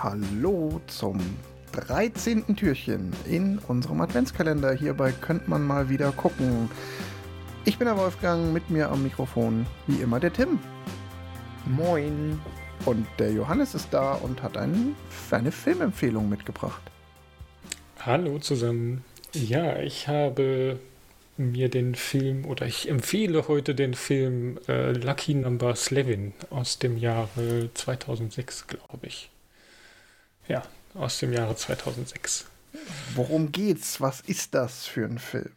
Hallo zum 13. Türchen in unserem Adventskalender. Hierbei könnte man mal wieder gucken. Ich bin der Wolfgang, mit mir am Mikrofon wie immer der Tim. Moin. Und der Johannes ist da und hat ein, eine Filmempfehlung mitgebracht. Hallo zusammen. Ja, ich habe mir den Film oder ich empfehle heute den Film äh, Lucky Number 11 aus dem Jahre 2006, glaube ich. Ja, aus dem Jahre 2006. Worum geht's? Was ist das für ein Film?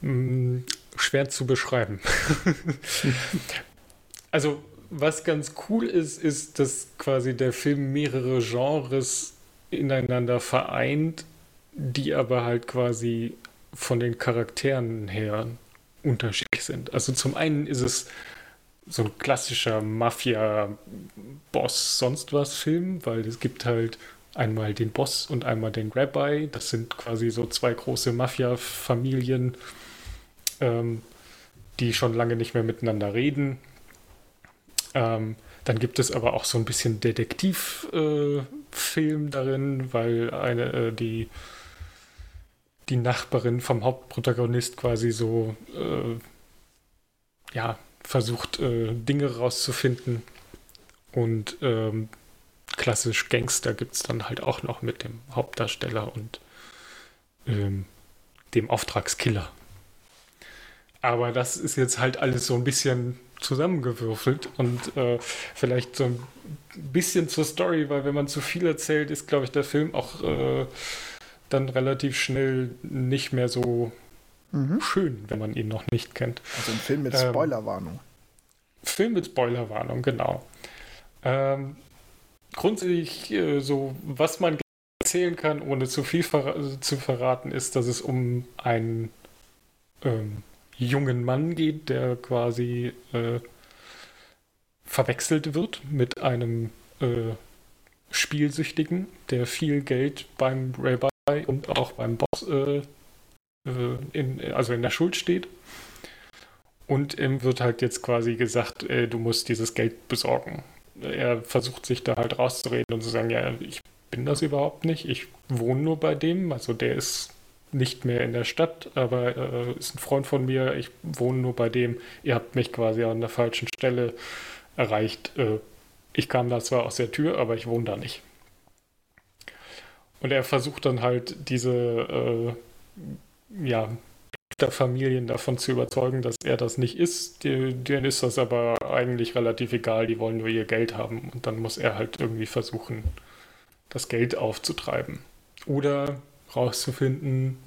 Hm, schwer zu beschreiben. also, was ganz cool ist, ist, dass quasi der Film mehrere Genres ineinander vereint, die aber halt quasi von den Charakteren her unterschiedlich sind. Also zum einen ist es so ein klassischer Mafia-Boss, sonst was Film, weil es gibt halt einmal den Boss und einmal den Rabbi. Das sind quasi so zwei große Mafia-Familien, ähm, die schon lange nicht mehr miteinander reden. Ähm, dann gibt es aber auch so ein bisschen Detektivfilm äh, darin, weil eine, äh, die die Nachbarin vom Hauptprotagonist quasi so äh, ja, versucht, äh, Dinge rauszufinden. Und ähm, klassisch Gangster gibt es dann halt auch noch mit dem Hauptdarsteller und ähm, dem Auftragskiller. Aber das ist jetzt halt alles so ein bisschen zusammengewürfelt und äh, vielleicht so ein bisschen zur Story, weil wenn man zu viel erzählt, ist, glaube ich, der Film auch äh, dann relativ schnell nicht mehr so mhm. schön, wenn man ihn noch nicht kennt. Also ein Film mit ähm, Spoilerwarnung. Film mit Spoilerwarnung, genau. Ähm, grundsätzlich äh, so, was man erzählen kann, ohne zu viel ver zu verraten, ist, dass es um einen ähm, jungen Mann geht, der quasi äh, verwechselt wird mit einem äh, Spielsüchtigen, der viel Geld beim Rabbi und auch beim Boss äh, äh, in, also in der Schuld steht. Und ihm wird halt jetzt quasi gesagt, äh, du musst dieses Geld besorgen. Er versucht sich da halt rauszureden und zu sagen, ja, ich bin das überhaupt nicht, ich wohne nur bei dem, also der ist nicht mehr in der Stadt, aber äh, ist ein Freund von mir, ich wohne nur bei dem, ihr habt mich quasi an der falschen Stelle erreicht. Äh, ich kam da zwar aus der Tür, aber ich wohne da nicht. Und er versucht dann halt diese, äh, ja, Familien davon zu überzeugen, dass er das nicht ist. Denen ist das aber eigentlich relativ egal, die wollen nur ihr Geld haben. Und dann muss er halt irgendwie versuchen, das Geld aufzutreiben. Oder rauszufinden,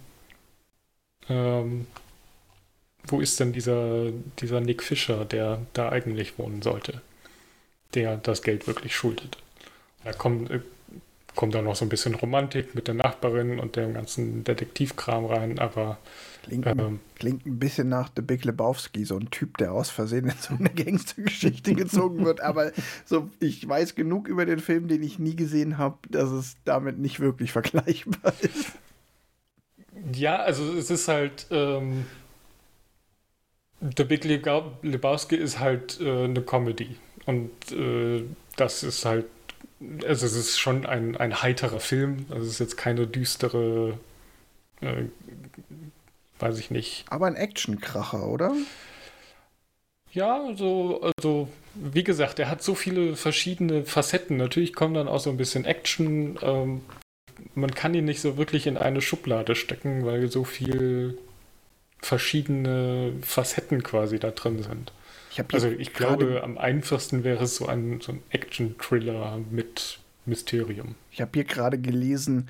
ähm, wo ist denn dieser, dieser Nick Fischer, der da eigentlich wohnen sollte, der das Geld wirklich schuldet. Da kommt, äh, kommt dann noch so ein bisschen Romantik mit der Nachbarin und dem ganzen Detektivkram rein, aber. Klingt, ähm, klingt ein bisschen nach The Big Lebowski, so ein Typ, der aus Versehen in so eine Gangstergeschichte gezogen wird. Aber so, ich weiß genug über den Film, den ich nie gesehen habe, dass es damit nicht wirklich vergleichbar ist. Ja, also es ist halt. Ähm, The Big Lebowski ist halt äh, eine Comedy. Und äh, das ist halt also es ist schon ein, ein heiterer Film. Also es ist jetzt keine düstere, äh, weiß ich nicht. Aber ein Actionkracher, oder? Ja, also, also wie gesagt, er hat so viele verschiedene Facetten. Natürlich kommt dann auch so ein bisschen Action. Ähm, man kann ihn nicht so wirklich in eine Schublade stecken, weil so viel verschiedene Facetten quasi da drin sind. Ich also ich glaube, am einfachsten wäre es so ein, so ein Action-Thriller mit Mysterium. Ich habe hier gerade gelesen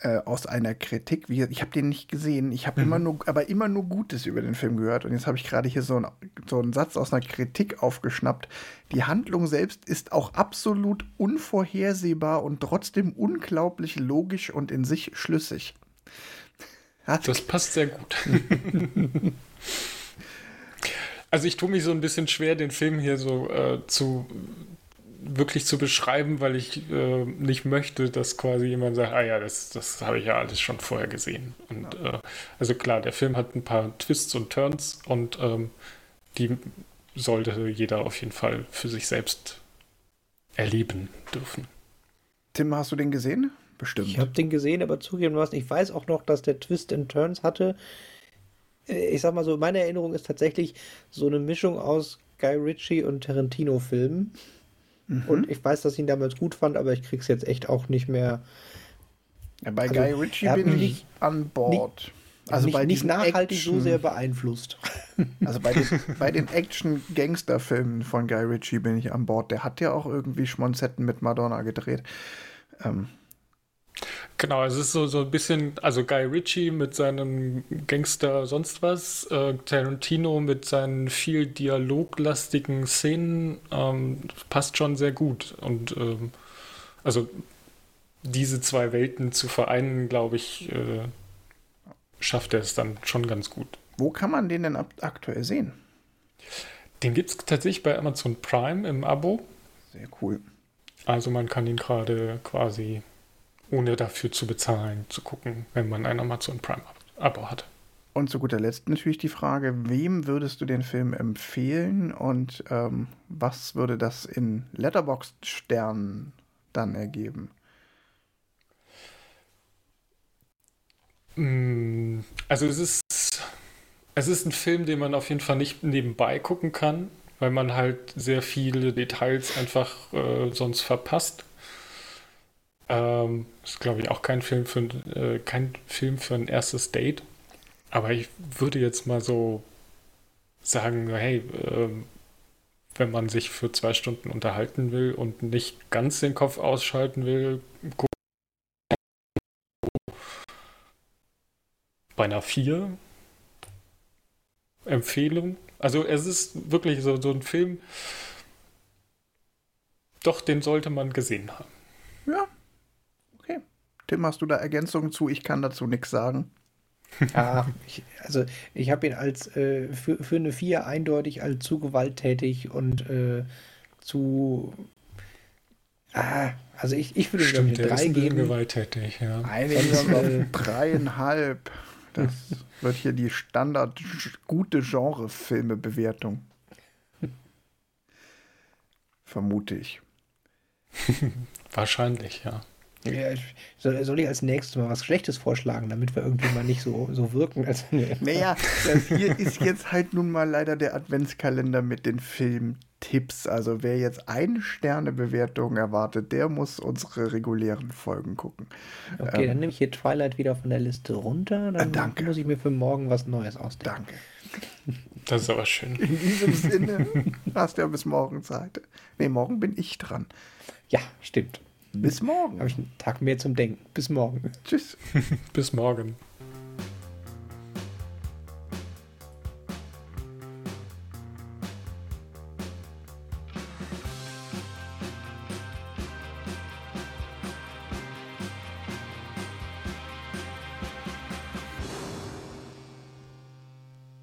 äh, aus einer Kritik, wie, ich habe den nicht gesehen, ich habe mhm. immer nur, aber immer nur Gutes über den Film gehört und jetzt habe ich gerade hier so, ein, so einen Satz aus einer Kritik aufgeschnappt. Die Handlung selbst ist auch absolut unvorhersehbar und trotzdem unglaublich logisch und in sich schlüssig. Hat das passt sehr gut. Also ich tue mich so ein bisschen schwer, den Film hier so äh, zu wirklich zu beschreiben, weil ich äh, nicht möchte, dass quasi jemand sagt, ah ja, das, das habe ich ja alles schon vorher gesehen. Und ja. äh, also klar, der Film hat ein paar Twists und Turns und ähm, die sollte jeder auf jeden Fall für sich selbst erleben dürfen. Tim, hast du den gesehen? Bestimmt. Ich habe den gesehen, aber zugegebenermaßen, ich weiß auch noch, dass der Twist and Turns hatte. Ich sag mal so, meine Erinnerung ist tatsächlich so eine Mischung aus Guy Ritchie und Tarantino-Filmen. Mhm. Und ich weiß, dass ich ihn damals gut fand, aber ich krieg's jetzt echt auch nicht mehr. Ja, bei also, Guy Ritchie bin ich nicht, an Bord. Nicht, also nicht, bei nicht nachhaltig Action, so sehr beeinflusst. Also bei den, bei den Action-Gangster-Filmen von Guy Ritchie bin ich an Bord. Der hat ja auch irgendwie Schmonzetten mit Madonna gedreht. Ähm, Genau, es ist so, so ein bisschen, also Guy Ritchie mit seinem Gangster sonst was, äh, Tarantino mit seinen viel dialoglastigen Szenen, ähm, passt schon sehr gut. Und ähm, also diese zwei Welten zu vereinen, glaube ich, äh, schafft er es dann schon ganz gut. Wo kann man den denn aktuell sehen? Den gibt es tatsächlich bei Amazon Prime im Abo. Sehr cool. Also man kann ihn gerade quasi ohne dafür zu bezahlen, zu gucken, wenn man ein Amazon Prime-Abo hat. Und zu guter Letzt natürlich die Frage, wem würdest du den Film empfehlen und ähm, was würde das in Letterboxd-Sternen dann ergeben? Mm, also es ist, es ist ein Film, den man auf jeden Fall nicht nebenbei gucken kann, weil man halt sehr viele Details einfach äh, sonst verpasst. Ähm, ist, glaube ich, auch kein Film, für, äh, kein Film für ein erstes Date. Aber ich würde jetzt mal so sagen, hey, äh, wenn man sich für zwei Stunden unterhalten will und nicht ganz den Kopf ausschalten will, bei einer 4 Empfehlung. Also es ist wirklich so, so ein Film, doch, den sollte man gesehen haben. Tim, hast du da Ergänzungen zu? Ich kann dazu nichts sagen. Ja, ich, also ich habe ihn als äh, für, für eine 4 eindeutig als zu gewalttätig und äh, zu. Ah, also ich, ich würde ihm eine 3 geben. gewalttätig, ja. Äh, dreieinhalb. Das wird hier die Standard gute Genre-Filme-Bewertung. Vermute ich. Wahrscheinlich, ja. Ja, soll, soll, ich als nächstes mal was Schlechtes vorschlagen, damit wir irgendwie mal nicht so, so wirken? Als, naja, das hier ist jetzt halt nun mal leider der Adventskalender mit den Filmtipps. Also wer jetzt eine Sterne-Bewertung erwartet, der muss unsere regulären Folgen gucken. Okay, ähm, dann nehme ich hier Twilight wieder von der Liste runter. Dann danke. muss ich mir für morgen was Neues ausdenken. Danke. Das ist aber schön. In diesem Sinne hast du ja bis morgen Zeit. Nee, morgen bin ich dran. Ja, stimmt. Bis morgen. Habe ich einen Tag mehr zum Denken. Bis morgen. Tschüss. Bis morgen.